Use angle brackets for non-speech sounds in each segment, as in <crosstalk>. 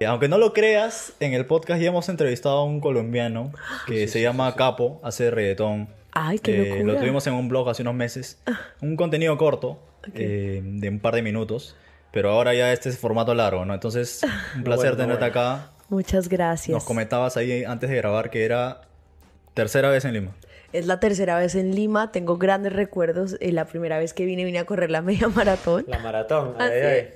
Eh, Aunque no lo creas, en el podcast ya hemos entrevistado a un colombiano <gasps> que se llama Capo, hace reggaetón. Ay, qué Eh, locura. Lo tuvimos en un blog hace unos meses. Un contenido corto, eh, de un par de minutos. Pero ahora ya este es formato largo, ¿no? Entonces, <laughs> un placer bueno, tenerte bueno. acá. Muchas gracias. Nos comentabas ahí antes de grabar que era tercera vez en Lima. Es la tercera vez en Lima, tengo grandes recuerdos. Eh, la primera vez que vine, vine a correr la media <laughs> maratón. La maratón. Ah, Ay, sí. ay.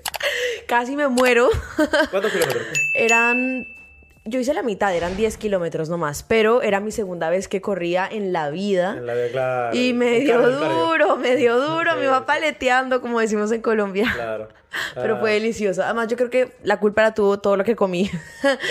Casi me muero. <laughs> ¿Cuántos kilómetros? Eran. Yo hice la mitad, eran 10 kilómetros nomás, pero era mi segunda vez que corría en la vida. En la de claro. Y me dio duro, me dio duro, me Sí, iba sí. paleteando, como decimos en Colombia. Claro. Pero Ah, fue delicioso. Además, yo creo que la culpa la tuvo todo lo que comí.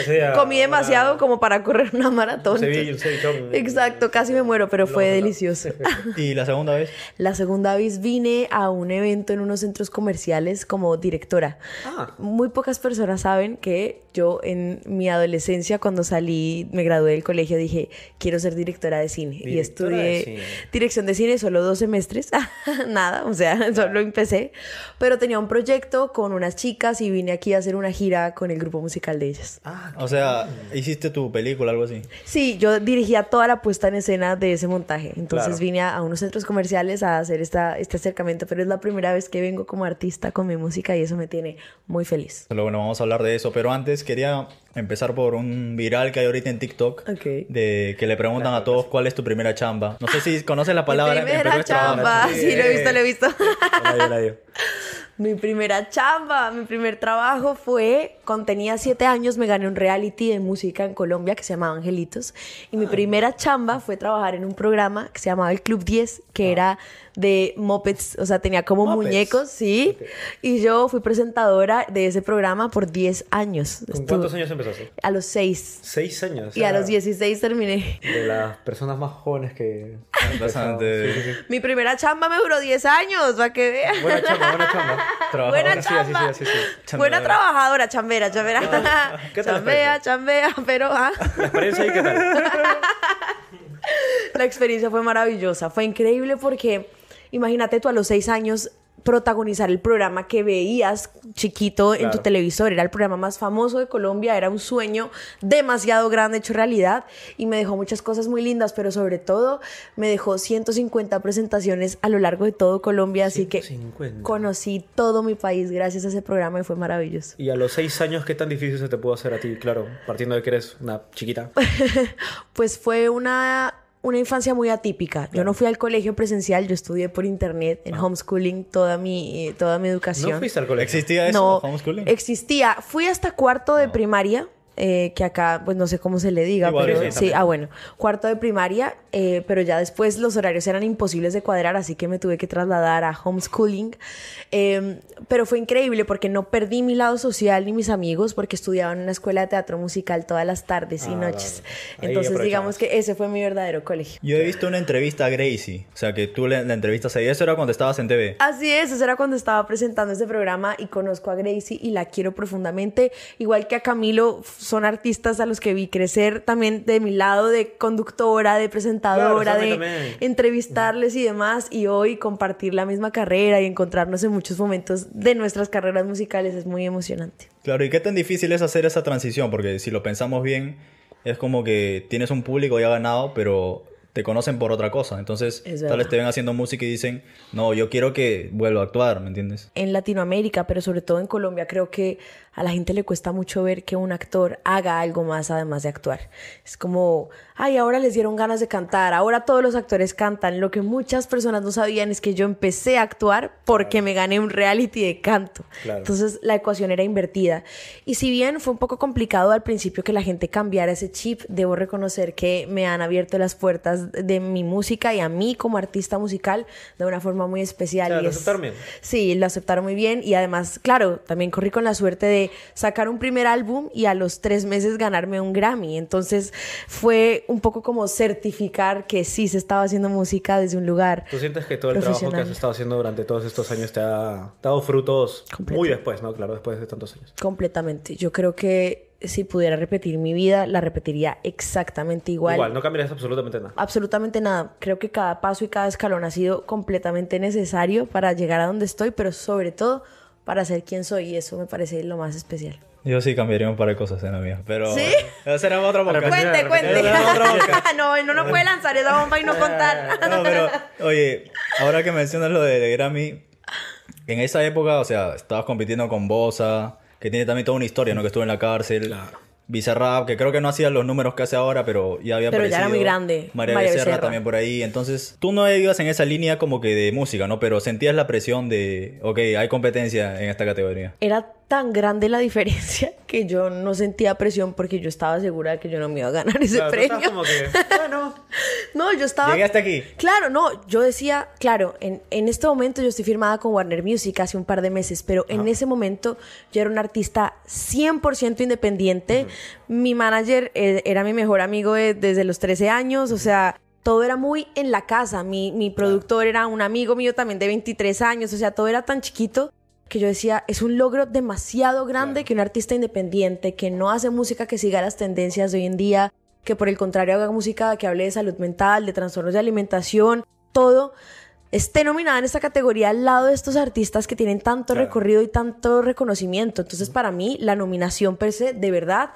Día, <laughs> comí demasiado como para correr una maratón. Un ceviche, un cevichón. Exacto, casi me muero, pero fue delicioso. <laughs> ¿Y la segunda vez? La segunda vez vine a un evento en unos centros comerciales como directora. Ah. Muy pocas personas saben que yo en mi adolescencia, cuando salí, me gradué del colegio, dije, quiero ser directora de cine. y Directora estudié de cine. dirección de cine solo dos semestres. <laughs> Nada, o sea, solo empecé. Pero tenía un proyecto con unas chicas y vine aquí a hacer una gira con el grupo musical de ellas. Ah, O sea, hiciste tu película, algo así. Sí, yo dirigía toda la puesta en escena de ese montaje. Entonces Claro. vine a, a unos centros comerciales a hacer esta, este acercamiento, pero es la primera vez que vengo como artista con mi música y eso me tiene muy feliz. Pero bueno, vamos a hablar de eso. Pero antes quería empezar por un viral que hay ahorita en TikTok. Ok. De que le preguntan a todos cuál es tu primera chamba. No sé si conoces la <laughs> palabra. mi en primera primer trabajo. chamba, sí, lo he visto, lo he visto. nadie, nadie. <laughs> Mi primera chamba, mi primer trabajo fue cuando tenía siete años me gané un reality de música en Colombia que se llamaba Angelitos y mi primera chamba fue trabajar en un programa que se llamaba el Club 10 que era de mopeds, o sea, tenía como Muppets. muñecos, sí, y yo fui presentadora de ese programa por 10 años. ¿Con Estuve- cuántos años empezaste? A los 6 Seis años. y a o sea, los 16 terminé. De las personas más jóvenes que. Bastante. Sí, sí, sí. Mi primera chamba me duró 10 años, para que vean. Buena chamba, buena chamba. <laughs> Buena sí, chamba. sí, así, sí. Buena trabajadora, chambera, chambera. ¿qué tal chambea, chambea, pero ah, La experiencia ahí, ¿qué tal? <laughs> la experiencia fue maravillosa. Fue increíble porque imagínate tú a los seis años protagonizar el programa que veías chiquito en tu televisor. Era el programa más famoso de Colombia, era un sueño demasiado grande hecho realidad y me dejó muchas cosas muy lindas, pero sobre todo me dejó 150 presentaciones a lo largo de todo Colombia, así que 150. conocí todo mi país gracias a ese programa y fue maravilloso. Y a los seis años, ¿qué tan difícil se te pudo hacer a ti? Claro, partiendo de que eres una chiquita. <laughs> Pues fue una, una infancia muy atípica. Yo no fui al colegio presencial, yo estudié por internet, en homeschooling, toda mi, eh, toda mi educación. ¿No fuiste al colegio? ¿Existía eso? No, homeschooling? existía. Fui hasta cuarto de primaria, eh, que acá, pues no sé cómo se le diga, Igual, pero sí, sí, ah, bueno, cuarto de primaria, eh, pero ya después los horarios eran imposibles de cuadrar, así que me tuve que trasladar a homeschooling. Eh, pero fue increíble porque no perdí mi lado social ni mis amigos, porque estudiaba en una escuela de teatro musical todas las tardes y Ah, noches. Entonces, digamos que ese fue mi verdadero colegio. Yo he visto una entrevista a Gracie. O sea, que tú le, la entrevistas ahí. Eso era cuando estabas en TV. Así es, eso era cuando estaba presentando este programa y conozco a Gracie y la quiero profundamente. Igual que a Camilo, son artistas a los que vi crecer también de mi lado de conductora, de presentadora, Claro, de también. entrevistarles y demás. Y hoy compartir la misma carrera y encontrarnos en muchos momentos de nuestras carreras musicales es muy emocionante. Claro, ¿y qué tan difícil es hacer esa transición? Porque si lo pensamos bien, es como que tienes un público ya ganado, pero te conocen por otra cosa. Entonces, Es tal vez te ven haciendo música y dicen, no, yo quiero que vuelva a actuar, ¿me entiendes? en Latinoamérica, pero sobre todo en Colombia, creo que a la gente le cuesta mucho ver que un actor haga algo más además de actuar. Es como, ay, ahora les dieron ganas de cantar, ahora todos los actores cantan. Lo que muchas personas no sabían es que yo empecé a actuar porque me gané un reality de canto. Claro. Entonces la ecuación era invertida. Y si bien fue un poco complicado al principio que la gente cambiara ese chip, debo reconocer que me han abierto las puertas de mi música y a mí como artista musical de una forma muy especial. Claro, y lo aceptaron bien. Sí, lo aceptaron muy bien y además, claro, también corrí con la suerte de sacar un primer álbum y a los tres meses ganarme un Grammy. Entonces fue un poco como certificar que sí se estaba haciendo música desde un lugar. ¿Tú sientes que todo el trabajo que has estado haciendo durante todos estos años te ha dado frutos muy después, ¿no? Claro, después de tantos años. Completamente. Yo creo que si pudiera repetir mi vida, la repetiría exactamente igual. Igual, no cambiarías absolutamente nada. Absolutamente nada. Creo que cada paso y cada escalón ha sido completamente necesario para llegar a donde estoy, pero sobre todo para ser quien soy y eso me parece lo más especial. Yo sí cambiaría un par de cosas en la mía, pero... ¿Sí? Eso será otra boca. Cuente, cuente. Boca. <laughs> no, no, no puede lanzar esa bomba y no <laughs> contar. <laughs> No, pero, oye, ahora que mencionas lo de, de Grammy, en esa época, o sea, estabas compitiendo con Bosa, que tiene también toda una historia, ¿no? Que estuvo en la cárcel. Claro. Bizarrap, que creo que no hacía los números que hace ahora, pero ya había Pero ya era aparecido. muy grande. María, María Becerra, Becerra. también por ahí. Entonces, tú no ibas en esa línea como que de música, ¿no? Pero sentías la presión de, ok, hay competencia en esta categoría. Era tan grande la diferencia <laughs> que yo no sentía presión porque yo estaba segura de que yo no me iba a ganar ese Claro, premio. como que, bueno, <laughs> No, yo estaba... Llegué hasta aquí. Claro, no, yo decía, claro, en, en este momento yo estoy firmada con Warner Music hace un par de meses, pero en ese momento yo era un artista 100% independiente. Mi manager eh, era mi mejor amigo de- desde los 13 años, o sea, todo era muy en la casa. Mi, mi productor era un amigo mío también de 23 años, o sea, todo era tan chiquito que yo decía, es un logro demasiado grande que un artista independiente que no hace música que siga las tendencias de hoy en día, que por el contrario haga música que hable de salud mental, de trastornos de alimentación, todo, esté nominada en esta categoría al lado de estos artistas que tienen tanto Claro. recorrido y tanto reconocimiento. Entonces, para mí, la nominación per se, de verdad,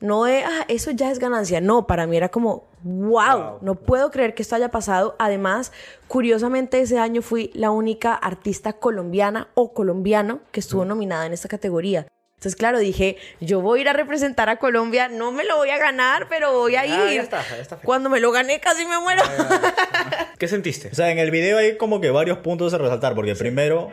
no de, ah, eso ya es ganancia. No, para mí era como, wow, Wow. no puedo creer que esto haya pasado. Además, curiosamente, ese año fui la única artista colombiana o colombiano que estuvo nominada en esta categoría. Entonces, claro, dije, yo voy a ir a representar a Colombia, no me lo voy a ganar, pero voy a ir. Ah, ya está, ya está. Cuando me lo gané, casi me muero. <laughs> ¿qué sentiste? O sea, en el video hay como que varios puntos a resaltar, porque primero,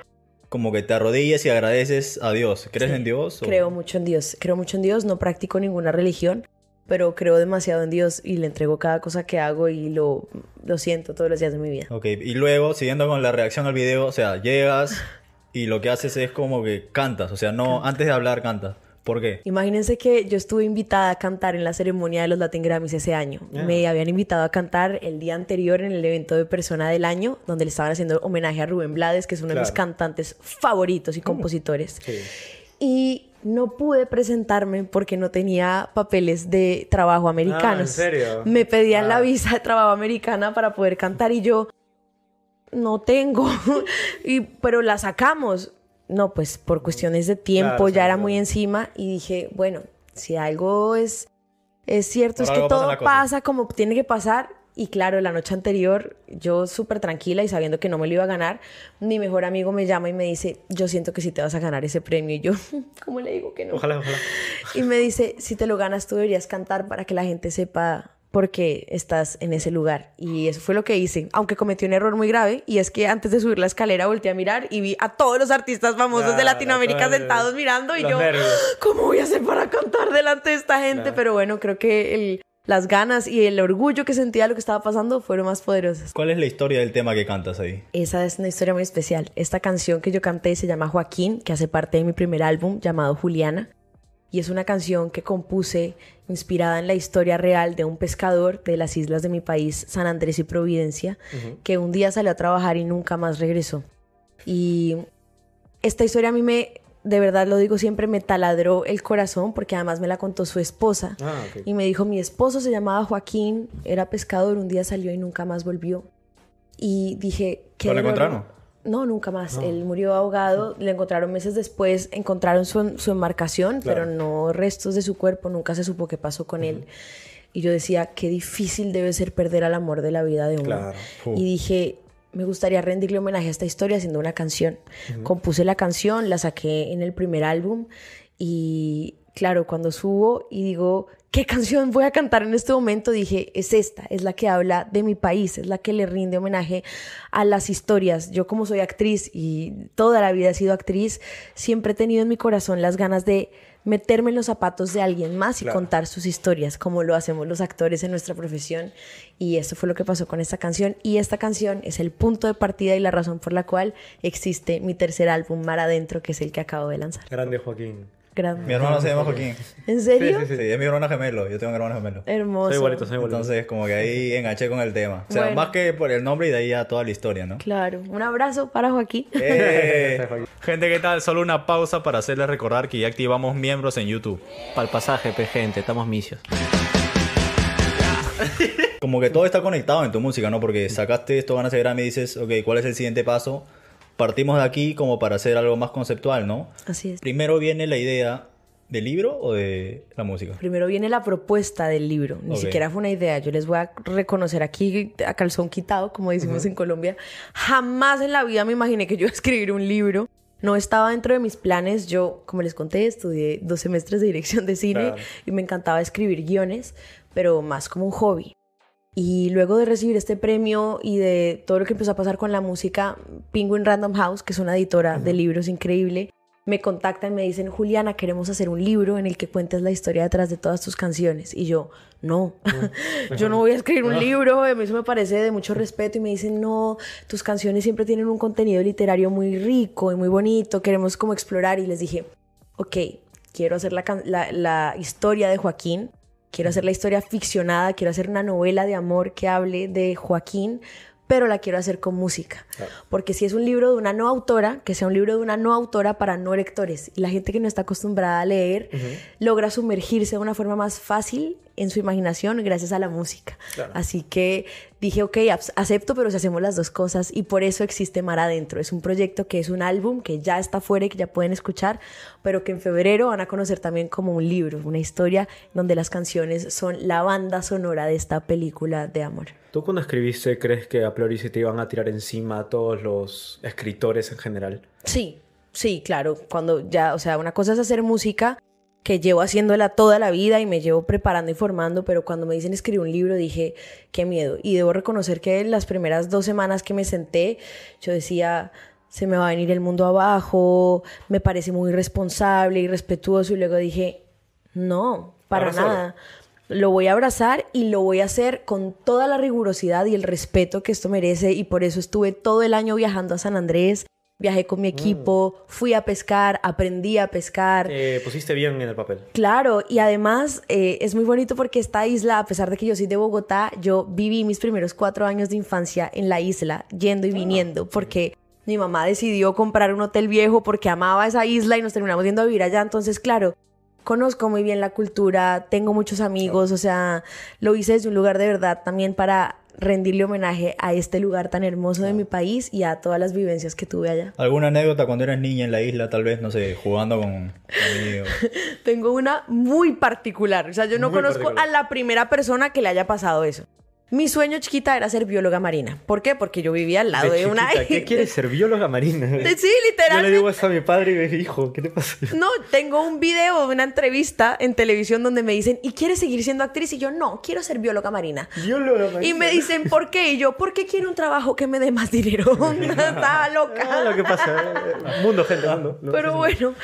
como que te arrodillas y agradeces a Dios. ¿Crees en Dios? o- Creo mucho en Dios, creo mucho en Dios, no practico ninguna religión, pero creo demasiado en Dios y le entrego cada cosa que hago y lo, lo siento todos los días de mi vida. Ok, y luego, siguiendo con la reacción al video, o sea, llegas <laughs> y lo que haces es como que cantas, o sea, no, antes de hablar cantas. ¿Por qué? Imagínense que yo estuve invitada a cantar en la ceremonia de los Latin Grammys ese año. Me habían invitado a cantar el día anterior en el evento de Persona del Año, donde le estaban haciendo homenaje a Rubén Blades, que es uno de mis cantantes favoritos y compositores. Sí. Y no pude presentarme porque no tenía papeles de trabajo americanos. Ah, ¿en serio? Me pedían la Ah. visa de trabajo americana para poder cantar y yo no tengo. <laughs> y, pero la sacamos. No, pues por cuestiones de tiempo Claro, ya era muy encima y dije, bueno, si algo es, es cierto, es que todo pasa como tiene que pasar. Y claro, la noche anterior, yo súper tranquila y sabiendo que no me lo iba a ganar, mi mejor amigo me llama y me dice, yo siento que sí te vas a ganar ese premio. Y yo, <laughs> ¿cómo le digo que no? Ojalá, ojalá. Y me dice, si te lo ganas, tú deberías cantar para que la gente sepa por qué estás en ese lugar. Y eso fue lo que hice, aunque cometí un error muy grave, y es que antes de subir la escalera volteé a mirar y vi a todos los artistas famosos de Latinoamérica sentados mirando y yo. ¿cómo voy a hacer para cantar delante de esta gente? Pero bueno, creo que el- las ganas y el orgullo que sentía de lo que estaba pasando fueron más poderosas. ¿Cuál es la historia del tema que cantas ahí? Esa es una historia muy especial. Esta canción que yo canté se llama Joaquín, que hace parte de mi primer álbum llamado Juliana. Y es una canción que compuse inspirada en la historia real de un pescador de las islas de mi país, San Andrés y Providencia, que un día salió a trabajar y nunca más regresó. Y esta historia a mí me, de verdad lo digo siempre, me taladró el corazón porque además me la contó su esposa. Ah. Y me dijo, mi esposo se llamaba Joaquín, era pescador, un día salió y nunca más volvió. Y dije, ¿qué ¿Pero lo dolor". encontraron? No, nunca más. Él murió ahogado, le encontraron meses después, encontraron su, su embarcación, Claro. pero no restos de su cuerpo, nunca se supo qué pasó con él. Y yo decía, qué difícil debe ser perder al amor de la vida de uno. Claro. Y dije, me gustaría rendirle homenaje a esta historia haciendo una canción. Compuse la canción, la saqué en el primer álbum y claro, cuando subo y digo, ¿qué canción voy a cantar en este momento? Dije, es esta, es la que habla de mi país, es la que le rinde homenaje a las historias. Yo como soy actriz y toda la vida he sido actriz, siempre he tenido en mi corazón las ganas de meterme en los zapatos de alguien más y Claro. contar sus historias, como lo hacemos los actores en nuestra profesión. Y eso fue lo que pasó con esta canción. Y esta canción es el punto de partida y la razón por la cual existe mi tercer álbum, Mar Adentro, que es el que acabo de lanzar. Grande Joaquín. Gran- Mi hermano se llama Joaquín. ¿En serio? Sí, Sí, es mi hermano gemelo. Yo tengo un hermano gemelo. Hermoso. Soy igualito, soy igualito. Entonces, como que ahí enganché con el tema. O sea, Bueno. más que por el nombre y de ahí ya toda la historia, ¿no? Claro. Un abrazo para Joaquín. Eh, <laughs> Gente, ¿qué tal? Solo una pausa para hacerles recordar que ya activamos miembros en YouTube. Para el pasaje, pe, gente, estamos misios. Como que todo está conectado en tu música, ¿no? Porque sacaste esto, ganas de Grammy y dices, ok, ¿cuál es el siguiente paso? Partimos de aquí como para hacer algo más conceptual, ¿no? Así es. Primero viene la idea ¿Del libro o de la música? Primero viene la propuesta del libro, ni Ok. siquiera fue una idea. Yo les voy a reconocer aquí a calzón quitado, como decimos en Colombia. Jamás en la vida me imaginé que yo iba <laughs> a escribir un libro. No estaba dentro de mis planes. Yo, como les conté, estudié dos semestres de dirección de cine Claro. y me encantaba escribir guiones, pero más como un hobby. Y luego de recibir este premio y de todo lo que empezó a pasar con la música, Penguin Random House, que es una editora de libros increíble, me contactan y me dicen, Juliana, queremos hacer un libro en el que cuentes la historia detrás de todas tus canciones. Y yo, no, <laughs> yo no voy a escribir un libro, a mí eso me parece de mucho respeto. Y me dicen, no, tus canciones siempre tienen un contenido literario muy rico y muy bonito, queremos como explorar. Y les dije, ok, quiero hacer la, la historia de Joaquín, quiero hacer la historia ficcionada, quiero hacer una novela de amor que hable de Joaquín, pero la quiero hacer con música. Porque si es un libro de una no autora, que sea un libro de una no autora para no lectores. Y la gente que no está acostumbrada a leer logra sumergirse de una forma más fácil en su imaginación gracias a la música. Claro. Así que dije, ok, acepto, pero si hacemos las dos cosas y por eso existe Mar Adentro. Es un proyecto que es un álbum que ya está fuera y que ya pueden escuchar, pero que en febrero van a conocer también como un libro, una historia donde las canciones son la banda sonora de esta película de amor. ¿Tú cuando escribiste crees que a priori se te iban a tirar encima a todos los escritores en general? Sí, sí, claro. Cuando ya, o sea, una cosa es hacer música que llevo haciéndola toda la vida y me llevo preparando y formando, pero cuando me dicen escribir un libro dije, qué miedo. Y debo reconocer que las primeras dos semanas que me senté, yo decía, se me va a venir el mundo abajo, me parece muy irresponsable, irrespetuoso, y luego dije, no, para nada. Lo voy a abrazar y lo voy a hacer con toda la rigurosidad y el respeto que esto merece y por eso estuve todo el año viajando a San Andrés, viajé con mi equipo, fui a pescar, aprendí a pescar. Te pusiste bien en el papel. Claro, y además eh, es muy bonito porque esta isla, a pesar de que yo soy de Bogotá, yo viví mis primeros cuatro años de infancia en la isla, yendo y viniendo, porque mi mamá decidió comprar un hotel viejo porque amaba esa isla y nos terminamos yendo a vivir allá. Entonces, claro, conozco muy bien la cultura, tengo muchos amigos, o sea, lo hice desde un lugar de verdad también para rendirle homenaje a este lugar tan hermoso de mi país y a todas las vivencias que tuve allá. ¿Alguna anécdota cuando eras niña en la isla, tal vez, no sé, jugando con amigos? <laughs> Tengo una muy particular. O sea, yo no Muy conozco particular. a la primera persona que le haya pasado eso. Mi sueño chiquita era ser bióloga marina. ¿Por qué? Porque yo vivía al lado de, una... chiquita, ¿Qué <laughs> quieres ser? Bióloga marina. <laughs> Sí, Yo le digo eso a mi padre y me dice, hijo, ¿qué te pasa? <laughs> No, tengo un video de una entrevista en televisión donde me dicen, ¿y quieres seguir siendo actriz? Y yo, no, quiero ser bióloga marina. Bióloga marina. Y me dicen, ¿por qué? Y yo, porque quiero un trabajo que me dé más dinero. Estaba loca. Ah, lo que pasa. eh, Mundo, gente, mundo. No, Pero bueno,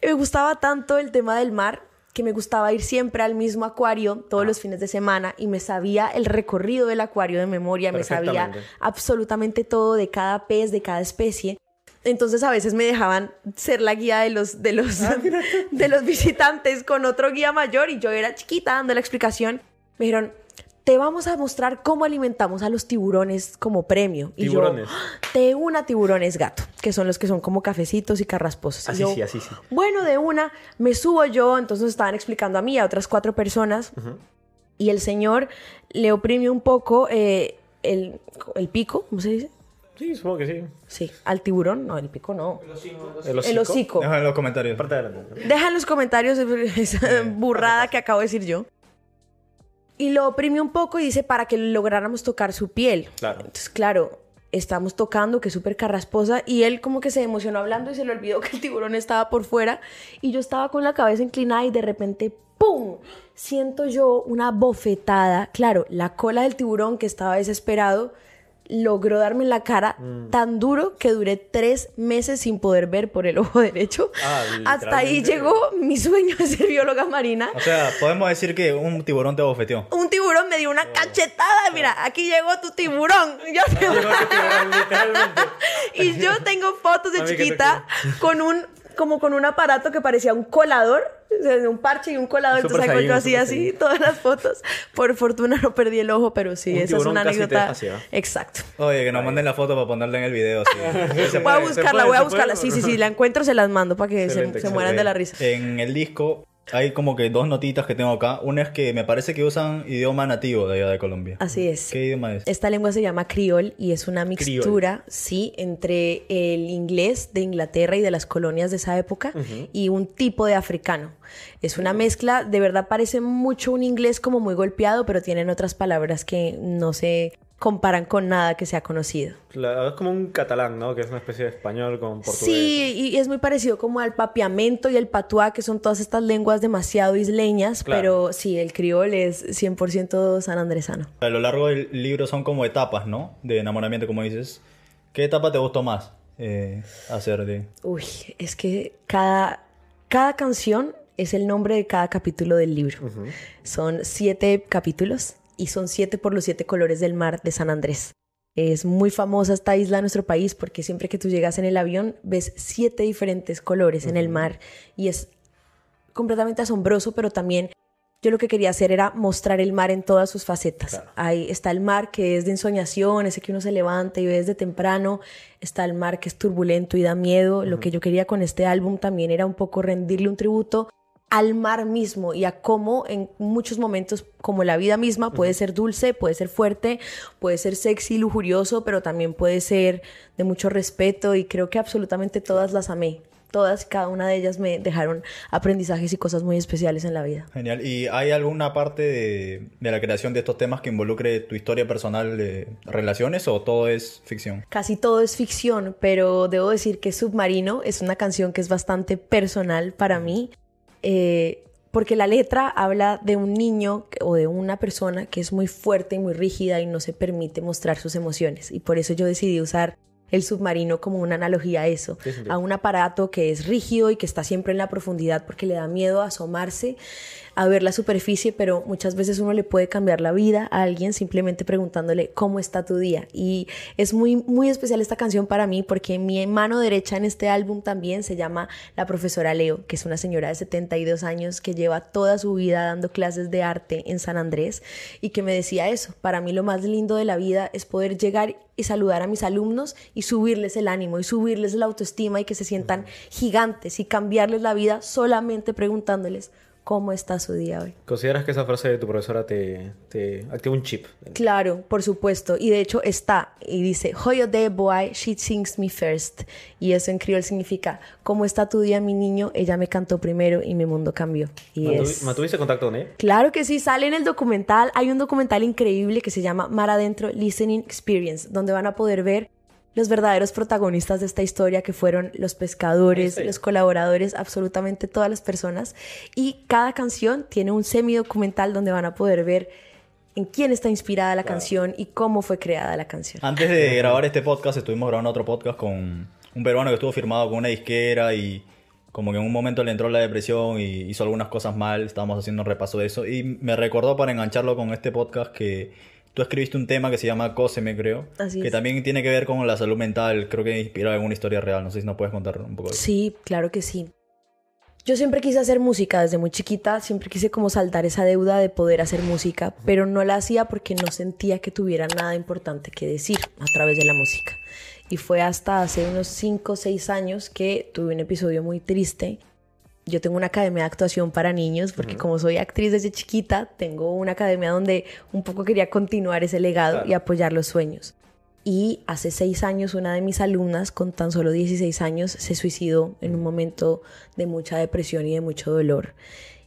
me gustaba tanto el tema del mar que me gustaba ir siempre al mismo acuario todos los fines de semana y me sabía el recorrido del acuario de memoria, me sabía absolutamente todo de cada pez, de cada especie. Entonces a veces me dejaban ser la guía de los, de los, <laughs> de los visitantes con otro guía mayor y yo era chiquita dando la explicación. Me dijeron, te vamos a mostrar cómo alimentamos a los tiburones como premio. Y Tiburones. yo, <gasps> de una tiburones gato, que son los que son como cafecitos y carrasposos. Y Así yo, sí, así sí. Bueno, de una, me subo yo, entonces nos estaban explicando a mí, a otras cuatro personas, y el señor le oprimió un poco eh, el, el pico, ¿cómo se dice? Sí, supongo que sí. Sí, al tiburón, no, el pico no. El El hocico. Déjame en los comentarios. Parte. Deja en los comentarios <laughs> esa burrada que acabo de decir yo. Y lo oprimió un poco y dice para que lográramos tocar su piel. Claro. Entonces, claro, estamos tocando, que es súper carrasposa, y él como que se emocionó hablando y se le olvidó <laughs> que el tiburón estaba por fuera, y yo estaba con la cabeza inclinada y de repente, ¡pum! Siento yo una bofetada. Claro, la cola del tiburón que estaba desesperado logró darme en la cara Mm. tan duro que duré tres meses sin poder ver por el ojo <laughs> derecho. Ah, Hasta ahí llegó mi sueño de ser bióloga marina. O sea, podemos decir que un tiburón te bofeteó. Un tiburón me dio una cachetada. Mira, aquí llegó tu tiburón. <laughs> Yo <laughs> y yo tengo fotos de chiquita con un como con un aparato que parecía un colador, o sea, un parche y un colador. Super Entonces Saiyan, así, así, Saiyan. todas las fotos. Por fortuna no perdí el ojo, pero sí, Un esa es una anécdota. Exacto. Oye, que nos manden la foto para ponerla en el video. sí. <laughs> Voy a buscarla, puede, voy a buscarla. puede. Sí, sí, sí, la encuentro, se las mando para que se mueran de la risa. En el disco Hay como que dos notitas que tengo acá. Una es que me parece que usan idioma nativo de allá de Colombia. Así es. ¿Qué idioma es? Esta lengua se llama criol y es una mixtura, sí, entre el inglés de Inglaterra y de las colonias de esa época y un tipo de africano. Es una mezcla, de verdad parece mucho un inglés como muy golpeado, pero tienen otras palabras que no se comparan con nada que sea conocido. Claro, es como un catalán, ¿no? Que es una especie de español con portugués. Sí, y es muy parecido como al papiamento y el patuá, que son todas estas lenguas demasiado isleñas, Claro. pero sí, el criol es 100% sanandresano. A lo largo del libro son como etapas, ¿no? De enamoramiento, como dices. ¿Qué etapa te gustó más eh, hacer de...? Uy, es que cada, cada canción es el nombre de cada capítulo del libro. Son siete capítulos y son siete por los siete colores del mar de San Andrés. Es muy famosa esta isla en nuestro país porque siempre que tú llegas en el avión ves siete diferentes colores en el mar y es completamente asombroso, pero también yo lo que quería hacer era mostrar el mar en todas sus facetas. Claro. Ahí está el mar que es de ensoñación, ese que uno se levanta y ve desde temprano. Está el mar que es turbulento y da miedo. Lo que yo quería con este álbum también era un poco rendirle un tributo al mar mismo y a cómo en muchos momentos, como la vida misma, puede ser dulce, puede ser fuerte, puede ser sexy, lujurioso, pero también puede ser de mucho respeto y creo que absolutamente todas las amé. Todas, cada una de ellas me dejaron aprendizajes y cosas muy especiales en la vida. Genial. ¿Y hay alguna parte de, de la creación de estos temas que involucre tu historia personal de relaciones o todo es ficción? Casi todo es ficción, pero debo decir que Submarino es una canción que es bastante personal para mí, eh, porque la letra habla de un niño o de una persona que es muy fuerte y muy rígida y no se permite mostrar sus emociones. Y por eso yo decidí usar el submarino como una analogía a eso, a un aparato que es rígido y que está siempre en la profundidad porque le da miedo asomarse a ver la superficie, pero muchas veces uno le puede cambiar la vida a alguien simplemente preguntándole cómo está tu día. Y es muy, muy especial esta canción para mí porque mi mano derecha en este álbum también se llama la profesora Leo, que es una señora de 72 años que lleva toda su vida dando clases de arte en San Andrés y que me decía eso, para mí lo más lindo de la vida es poder llegar y saludar a mis alumnos y subirles el ánimo y subirles la autoestima y que se sientan gigantes y cambiarles la vida solamente preguntándoles cómo está su día hoy. ¿Consideras que esa frase de tu profesora te, te activa un chip? Claro, por supuesto. Y de hecho está. Y dice, Hoyo de boy, she sings me first. Y eso en criol significa, ¿cómo está tu día, mi niño? Ella me cantó primero y mi mundo cambió. Y ¿Mantuvi- es... ¿Mantuviste contacto con ella? Claro que sí, sale en el documental. Hay un documental increíble que se llama Mar Adentro Listening Experience, donde van a poder ver los verdaderos protagonistas de esta historia, que fueron los pescadores, los colaboradores, absolutamente todas las personas. Y cada canción tiene un semi-documental donde van a poder ver en quién está inspirada la canción y cómo fue creada la canción. Antes de grabar este podcast, estuvimos grabando otro podcast con un peruano que estuvo firmado con una disquera y como que en un momento le entró la depresión y hizo algunas cosas mal. Estábamos haciendo un repaso de eso. Y me recordó para engancharlo con este podcast que tú escribiste un tema que se llama Cóseme, creo. Así que es. también tiene que ver con la salud mental. Creo que inspirado en una historia real. No sé si nos puedes contar un poco de eso. Sí, claro que sí. Yo siempre quise hacer música desde muy chiquita, siempre quise como saltar esa deuda de poder hacer música, pero no la hacía porque no sentía que tuviera nada importante que decir a través de la música. Y fue hasta hace unos 5 o 6 años que tuve un episodio muy triste. Yo tengo una academia de actuación para niños porque como soy actriz desde chiquita, tengo una academia donde un poco quería continuar ese legado Claro. y apoyar los sueños. Y hace seis años una de mis alumnas, con tan solo 16 años, se suicidó en un momento de mucha depresión y de mucho dolor.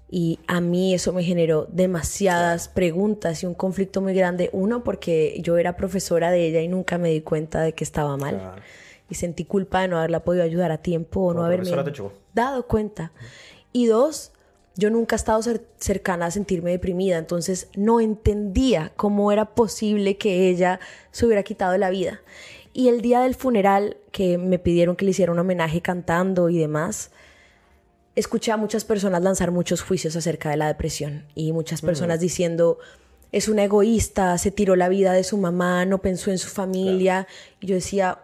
Y a mí eso me generó demasiadas preguntas y un conflicto muy grande. Uno, porque yo era profesora de ella y nunca me di cuenta de que estaba mal. Claro. Y sentí culpa de no haberla podido ayudar a tiempo o no Como haberme dado cuenta. Y dos, yo nunca he estado cer- cercana a sentirme deprimida, entonces no entendía cómo era posible que ella se hubiera quitado la vida. Y el día del funeral, que me pidieron que le hiciera un homenaje cantando y demás, escuché a muchas personas lanzar muchos juicios acerca de la depresión y muchas personas diciendo es una egoísta, se tiró la vida de su mamá, no pensó en su familia. Y yo decía,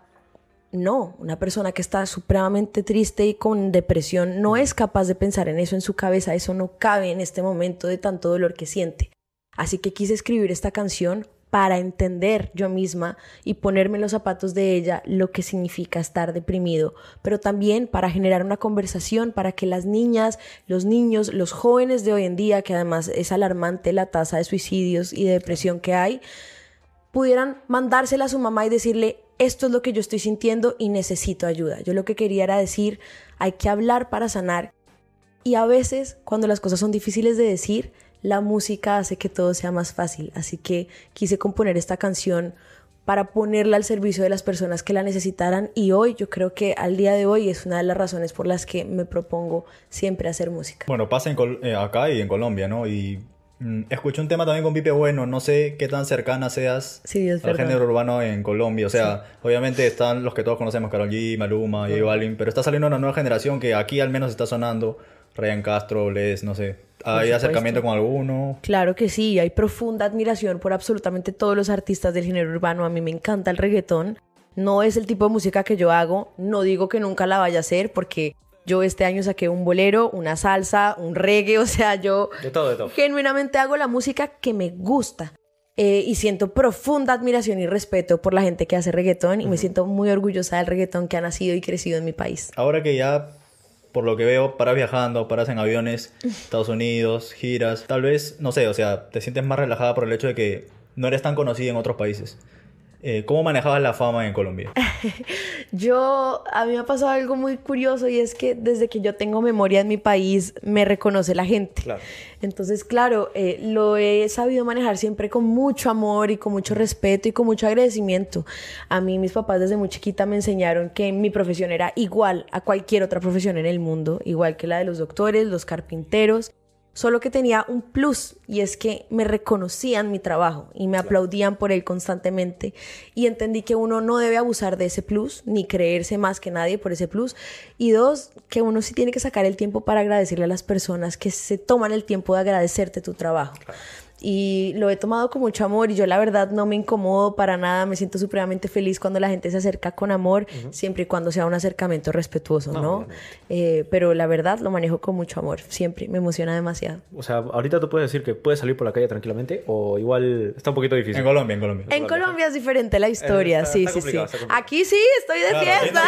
no, una persona que está supremamente triste y con depresión no es capaz de pensar en eso en su cabeza, eso no cabe en este momento de tanto dolor que siente. Así que quise escribir esta canción para entender yo misma y ponerme en los zapatos de ella lo que significa estar deprimido, pero también para generar una conversación para que las niñas, los niños, los jóvenes de hoy en día, que además es alarmante la tasa de suicidios y de depresión que hay, pudieran mandársela a su mamá y decirle, esto es lo que yo estoy sintiendo y necesito ayuda. Yo lo que quería era decir, hay que hablar para sanar. Y a veces, cuando las cosas son difíciles de decir, la música hace que todo sea más fácil. Así que quise componer esta canción para ponerla al servicio de las personas que la necesitaran y hoy yo creo que al día de hoy es una de las razones por las que me propongo siempre hacer música. Bueno, pasa eh, acá y en Colombia, ¿no? Escuché un tema también con Pipe Bueno, no sé qué tan cercana seas al género urbano en Colombia. O sea, obviamente están los que todos conocemos, Karol G, Maluma, J Balvin, pero está saliendo una nueva generación que aquí al menos está sonando. Ryan Castro, Les, no sé. ¿Hay acercamiento con alguno? Claro que sí, hay profunda admiración por absolutamente todos los artistas del género urbano. A mí me encanta el reggaetón. No es el tipo de música que yo hago. No digo que nunca la vaya a hacer porque yo este año saqué un bolero, una salsa, un reggae. <laughs> O sea, yo de todo, de todo. genuinamente hago la música que me gusta. Eh, y siento profunda admiración y respeto por la gente que hace reggaetón y me siento muy orgullosa del reggaetón que ha nacido y crecido en mi país. Ahora que ya por lo que veo, paras viajando, paras en aviones, <laughs> Estados Unidos, giras. Tal vez, no sé, o sea, te sientes más relajada por el hecho de que no eres tan conocida en otros países. Eh, ¿Cómo manejabas la fama en Colombia? <laughs> yo, a mí me ha pasado algo muy curioso y es que desde que yo tengo memoria en mi país, me reconoce la gente. Entonces, claro, eh, lo he sabido manejar siempre con mucho amor y con mucho respeto y con mucho agradecimiento. A mí mis papás desde muy chiquita me enseñaron que mi profesión era igual a cualquier otra profesión en el mundo, igual que la de los doctores, los carpinteros solo que tenía un plus y es que me reconocían mi trabajo y me aplaudían por él constantemente. Y entendí que uno no debe abusar de ese plus ni creerse más que nadie por ese plus. Y dos, que uno sí tiene que sacar el tiempo para agradecerle a las personas que se toman el tiempo de agradecerte tu trabajo y lo he tomado con mucho amor y yo la verdad no me incomodo para nada, me siento supremamente feliz cuando la gente se acerca con amor, siempre y cuando sea un acercamiento respetuoso, ¿no? Eh, pero la verdad lo manejo con mucho amor, siempre, me emociona demasiado. O sea, ahorita tú puedes decir que puedes salir por la calle tranquilamente o igual está un poquito difícil. En Colombia, en Colombia. En Colombia es diferente la historia, sí, sí, sí. Aquí sí, estoy de fiesta.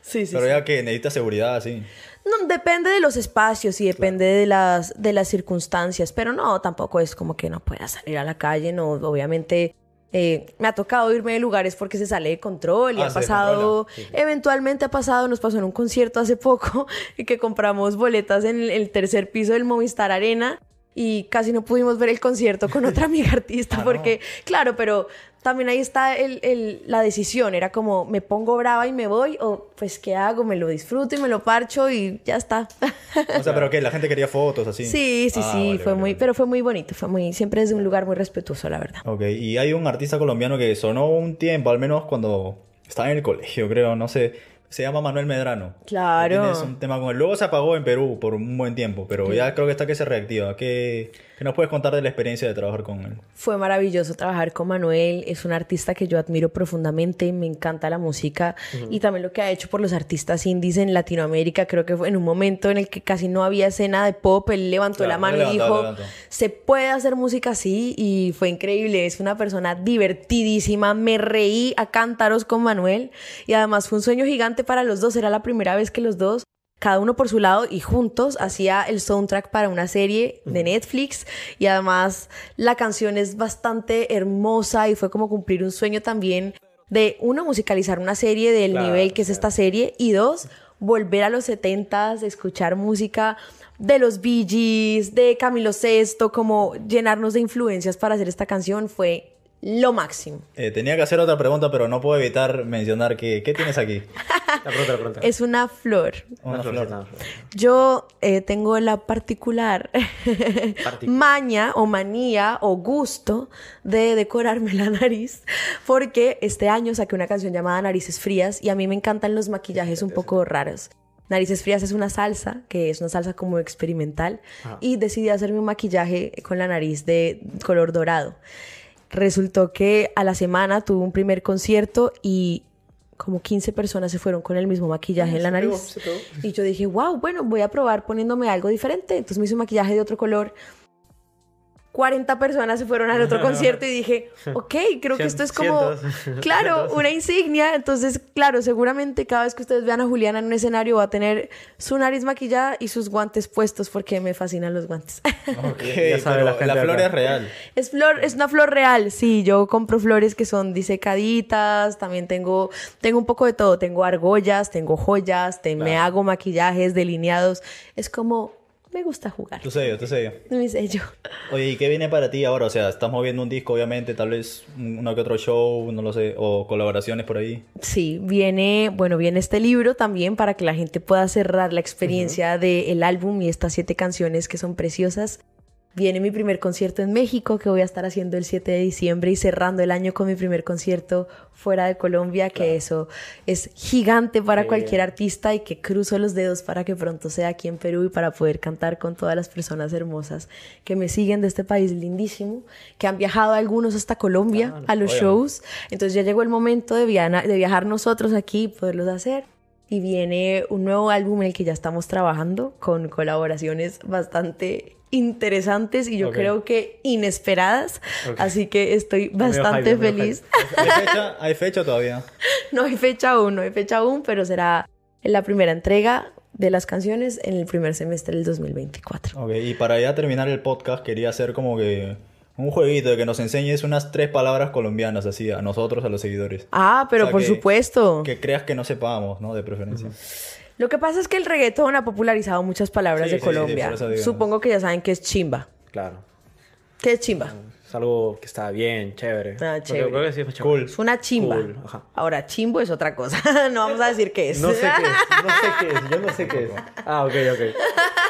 sí, sí. Pero ya que necesitas seguridad, sí. No, depende de los espacios y depende de, las, de las circunstancias, pero no, tampoco es como que no pueda salir a la calle, no, obviamente eh, me ha tocado irme de lugares porque se sale de control y ah, ha pasado, eventualmente ha pasado, nos pasó en un concierto hace poco <laughs> y que compramos boletas en el tercer piso del Movistar Arena y casi no pudimos ver el concierto con otra <laughs> amiga artista ah, porque, claro, pero también ahí está el, la decisión. Era como, me pongo brava y me voy, o pues, ¿qué hago? Me lo disfruto y me lo parcho y ya está. O sea, pero que la gente quería fotos así. Sí, sí, ah, sí, fue muy, pero fue muy bonito, fue muy, siempre desde un lugar muy respetuoso, la verdad. Ok, y hay un artista colombiano que sonó un tiempo, al menos cuando estaba en el colegio, creo, no sé se llama Manuel Medrano. Claro. Tienes un tema con él. Luego se apagó en Perú por un buen tiempo, pero ya creo que está que se reactiva. ¿Qué, ¿Qué, nos puedes contar de la experiencia de trabajar con él? Fue maravilloso trabajar con Manuel. Es un artista que yo admiro profundamente. Me encanta la música y también lo que ha hecho por los artistas indies en Latinoamérica. Creo que fue en un momento en el que casi no había escena de pop. Él levantó la mano y dijo: Se puede hacer música así. Y fue increíble. Es una persona divertidísima. Me reí a cántaros con Manuel y además fue un sueño gigante para los dos, era la primera vez que los dos cada uno por su lado y juntos hacía el soundtrack para una serie de Netflix. Y además la canción es bastante hermosa y fue como cumplir un sueño también de uno musicalizar una serie del nivel que es esta serie y dos volver a los 70s, escuchar música de los Bee Gees, de Camilo Sesto, como llenarnos de influencias para hacer esta canción fue lo máximo. Eh, tenía que hacer otra pregunta, pero no puedo evitar mencionar que... ¿Qué tienes aquí? <laughs> la pregunta, la pregunta. Es una flor. Una, flor. Yo eh, tengo la particular <laughs> maña o manía o gusto de decorarme la nariz porque este año saqué una canción llamada Narices Frías y a mí me encantan los maquillajes un poco raros. Narices Frías es una salsa, que es una salsa como experimental, y decidí hacerme un maquillaje con la nariz de color dorado. Resultó que a la semana tuve un primer concierto y como 15 personas se fueron con el mismo maquillaje en la nariz. Y yo dije, wow, bueno, voy a probar poniéndome algo diferente. Entonces me hice un maquillaje de otro color 40 personas se fueron al otro <laughs> concierto y dije, ok, creo que esto es como, <laughs> claro, una insignia. Entonces, claro, seguramente cada vez que ustedes vean a Juliana en un escenario va a tener su nariz maquillada y sus guantes puestos porque me fascinan los guantes. <laughs> Ok, Ya sabe pero la flor acá. es real. Es flor, es una flor real, sí, yo compro flores que son disecaditas, también tengo, tengo un poco de todo, tengo argollas, tengo joyas, te- me hago maquillajes, delineados, es como, me gusta jugar, Tu sello, tu sello. mi sello. Oye, ¿y qué viene para ti ahora? O sea, estás moviendo un disco, obviamente, tal vez uno que otro show, no lo sé, o colaboraciones por ahí. Sí, viene, bueno, viene este libro también para que la gente pueda cerrar la experiencia del álbum y estas siete canciones que son preciosas. Viene mi primer concierto en México que voy a estar haciendo el 7 de diciembre y cerrando el año con mi primer concierto fuera de Colombia, que eso es gigante para cualquier bien. artista y que cruzo los dedos para que pronto sea aquí en Perú y para poder cantar con todas las personas hermosas que me siguen de este país lindísimo, que han viajado algunos hasta Colombia a los Oigan. shows. Entonces ya llegó el momento de, viana- de viajar nosotros aquí y poderlos hacer. Y viene un nuevo álbum en el que ya estamos trabajando con colaboraciones bastante interesantes y yo creo que inesperadas. Así que estoy bastante hype, feliz. ¿Hay fecha? ¿Hay fecha todavía? <laughs> No hay fecha aún, no hay fecha aún, pero será la primera entrega de las canciones en el primer semestre del 2024. Ok, y para ya terminar el podcast, quería hacer como que un jueguito de que nos enseñes unas tres palabras colombianas, así, a nosotros, a los seguidores. Ah, pero O sea, por que- supuesto. Que creas que no sepamos, ¿no? De preferencia. Lo que pasa es que el reggaetón ha popularizado muchas palabras Sí, de sí, Colombia. Supongo que ya saben que es chimba. Claro. ¿Qué es chimba? Es algo que está bien, chévere. Ah, Creo que- chévere. Creo que sí es chévere. Cool. Es una chimba. Cool, ajá. Ahora, chimbo es otra cosa. <laughs> no vamos a decir qué es. No sé qué es, no sé qué es, yo no sé qué es. <laughs> Ah, ok, ok.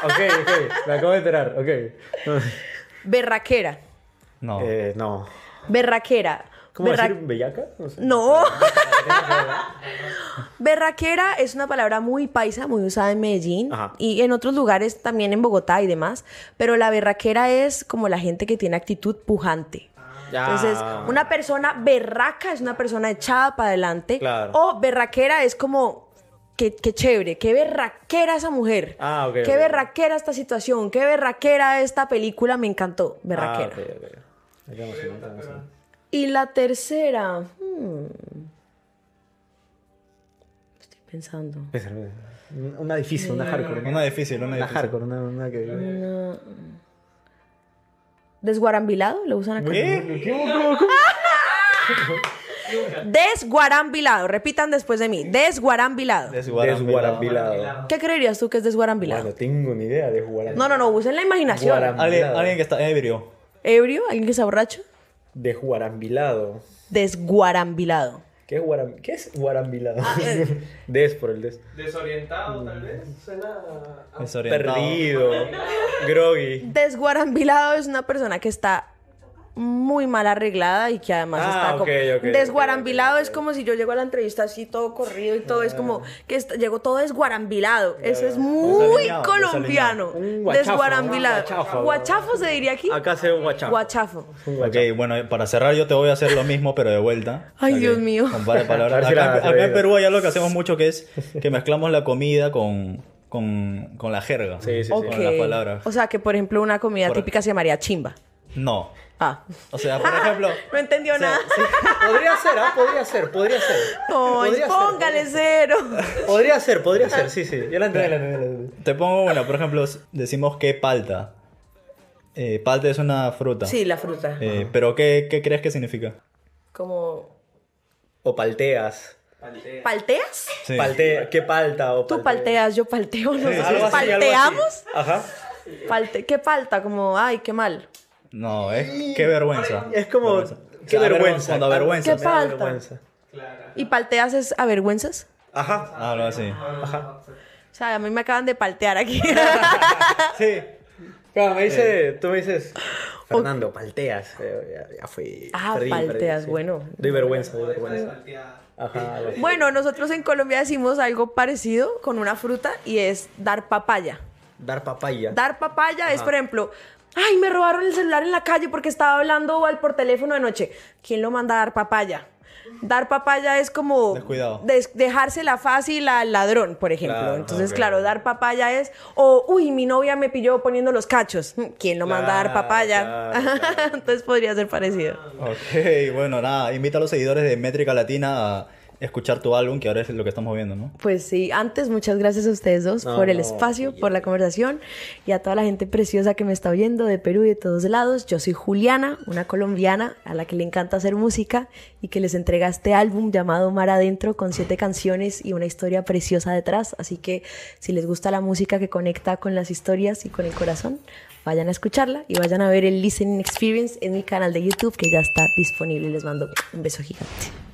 Ok, ok, me acabo de enterar, ok. Berraquera. No. Eh, no. Berraquera. ¿Cómo Berra- decir bellaca? No sé. No. <laughs> <laughs> Berraquera es una palabra muy paisa, muy usada en Medellín Ajá. y en otros lugares, también en Bogotá y demás. Pero la berraquera es como la gente que tiene actitud pujante. Ya. Entonces, una persona berraca es una persona echada para adelante. Claro. O berraquera es como, qué, qué chévere, qué berraquera esa mujer. Ah, ok, Qué berraquera esta situación, qué berraquera esta película, me encantó. Berraquera. Ah, ok, Y la tercera. hmm. Estoy pensando. Una difícil, una hardcore. Una difícil, una Una difícil. hardcore, una, una que... Una- ¿Desguarambilado? ¿Lo usan acá? ¿Qué? Desguarambilado. Repitan después de mí. Desguarambilado. Desguarambilado. Desguarambilado. ¿Qué creerías tú que es desguarambilado? Bueno, tengo ni idea de desguarambilado. No, no, no. Usen la imaginación. Alguien, alguien que está ebrio. ¿Ebrio? ¿Alguien que está borracho? Desguarambilado. Desguarambilado. ¿Qué es, guaram... ¿Qué es guarambilado? <laughs> des por el des. Desorientado, tal vez. Suena a- Desorientado. Perdido. Groggy. Desguarambilado es una persona que está muy mal arreglada y que además Ah, está como... desguarambilado es como si yo llego a la entrevista así todo corrido y todo es como que est- llego todo desguarambilado. Eso es muy colombiano. Guachafo, Desguarambilado. guachafo. Guachafo se diría aquí. Acá se guachafo. Guachafo. Ok, bueno, para cerrar yo te voy a hacer lo mismo, pero de vuelta. Ay, Dios mío. Palabras. <laughs> Acá, en. Perú hay algo que hacemos mucho que es que mezclamos la comida con, con, con la jerga. Sí, sí, sí. Con las palabras. O sea que, por ejemplo, una comida Por- típica se llamaría chimba. No. Ah. O sea, por ejemplo... <laughs> No entendió o sea, nada. sí, Podría ser, ¿ah? Podría ser, podría ser. Podría ser, póngale cero. Podría ser, podría ser, sí, sí. Ya la entendí, la entendí. Te pongo una, por ejemplo, decimos que palta. Eh, palta es una fruta. Sí, la fruta. Eh, pero ¿qué, ¿qué crees que significa? Como... O palteas. ¿Palteas? Sí. Paltea, ¿qué palta? O Tú paltea? palteas, yo palteo, no sé. Así. ¿Palteamos? Ajá. Palte- ¿Qué palta? Como, ay, qué mal. No, es qué vergüenza. Es como, Vergüenza. qué vergüenza. Cuando avergüenza. ¿Qué falta? vergüenza. ¿Y palteas es avergüenzas? Ajá. Algo así. Ajá. O sea, a mí me acaban de paltear aquí. <laughs> Sí. Claro, me dice, tú me dices, Fernando, palteas. Eh, Ya, ya fui. Ah, perdí, palteas, perdí, sí. bueno. Doy vergüenza, doy vergüenza. Ajá. bueno, nosotros en Colombia decimos algo parecido con una fruta y es dar papaya. Dar papaya. Dar papaya es, por ejemplo, ay, me robaron el celular en la calle porque estaba hablando al por teléfono de noche. ¿Quién lo manda a dar papaya? Dar papaya es como Descuidado. des- dejársela fácil al ladrón, por ejemplo. Claro, Entonces, claro, dar papaya es, o, uy, mi novia me pilló poniendo los cachos. ¿Quién lo manda a dar Claro, papaya? <laughs> claro. Entonces podría ser parecido. Ok, bueno, nada, invita a los seguidores de Métrica Latina a escuchar tu álbum, que ahora es lo que estamos viendo, ¿no? Pues sí, antes muchas gracias a ustedes dos No, por el no, espacio, sí. por la conversación y a toda la gente preciosa que me está oyendo de Perú y de todos lados. Yo soy Juliana, una colombiana a la que le encanta hacer música y que les entrega este álbum llamado Mar Adentro con siete canciones y una historia preciosa detrás. Así que si les gusta la música que conecta con las historias y con el corazón, vayan a escucharla y vayan a ver el Listening Experience en mi canal de YouTube que ya está disponible. Les mando un beso gigante.